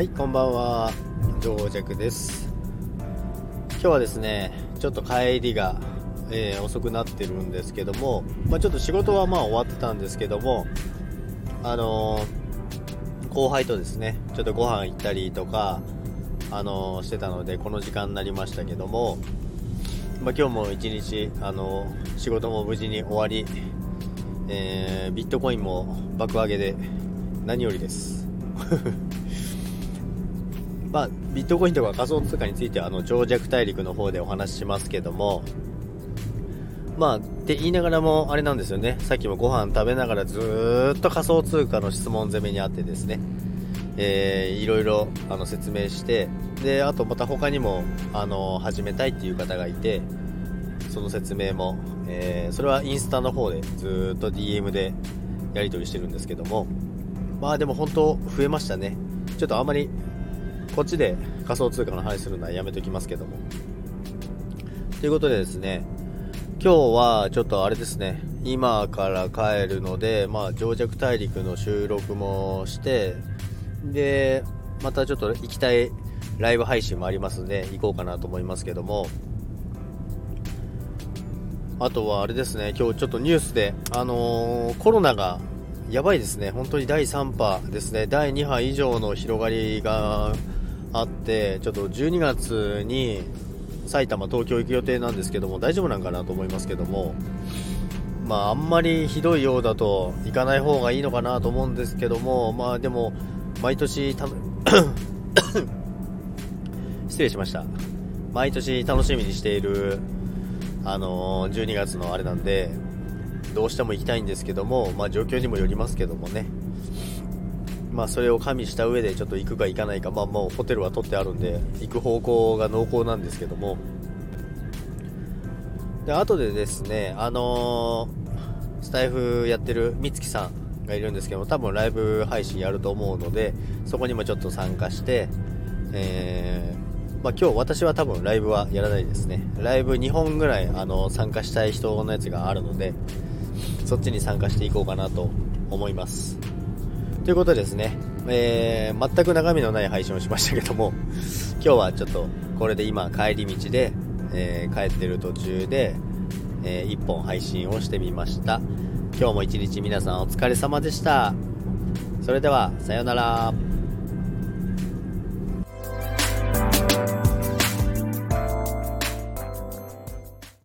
はいこんばんは。上弱です。今日はですねちょっと帰りが、えー、遅くなってるんですけども、まあ、ちょっと仕事はまあ終わってたんですけどもあのー、後輩とですねちょっとご飯行ったりとかあのー、してたのでこの時間になりましたけどもまあ、今日も一日、あの仕事も無事に終わり、え、ビットコインも爆上げで何よりです。まあ、ビットコインとか仮想通貨についてはあの長尺大陸の方でお話ししますけどもまあって言いながらもあれなんですよね。さっきもご飯食べながらずっと仮想通貨の質問攻めにあってですね。えー、いろいろあの説明してであとまた他にもあの始めたいっていう方がいてその説明も、えー、それはインスタの方でずっと DM でやり取りしてるんですけどもまあでも本当増えましたね。ちょっとあんまりこっちで仮想通貨の話するのはやめときますけども。ということでですね今日はちょっとあれですね今から帰るので、まあ、上弱大陸の収録もしてで、またちょっと行きたいライブ配信もありますんで、行こうかなと思いますけども、あとはあれですね、今日ちょっとニュースで、あのー、コロナがやばいですね、本当に第3波ですね、第2波以上の広がりがあって、ちょっと12月に埼玉、東京行く予定なんですけども、大丈夫なんかなと思いますけども、まあ、あんまりひどいようだと行かない方がいいのかなと思うんですけども、まあでも、毎年 失礼しました。毎年楽しみにしているあの、12月のあれなんでどうしても行きたいんですけどもまあ状況にもよりますけどもね。まあそれを加味した上でちょっと行くか行かないかまあもうホテルは取ってあるんで行く方向が濃厚なんですけども。で後でですねあのー、スタイフやってる美月さんがいるんですけども多分ライブ配信やると思うのでそこにもちょっと参加して、えー、まあ、今日私は多分ライブはやらないですね。ライブ2本ぐらいあの参加したい人のやつがあるのでそっちに参加していこうかなと思います。ということですね、えー、全く中身のない配信をしましたけども 今日はちょっとこれで今帰り道で、えー、帰ってる途中で、え1本配信をしてみました今日も一日皆さんお疲れ様でした。それでは、さようなら。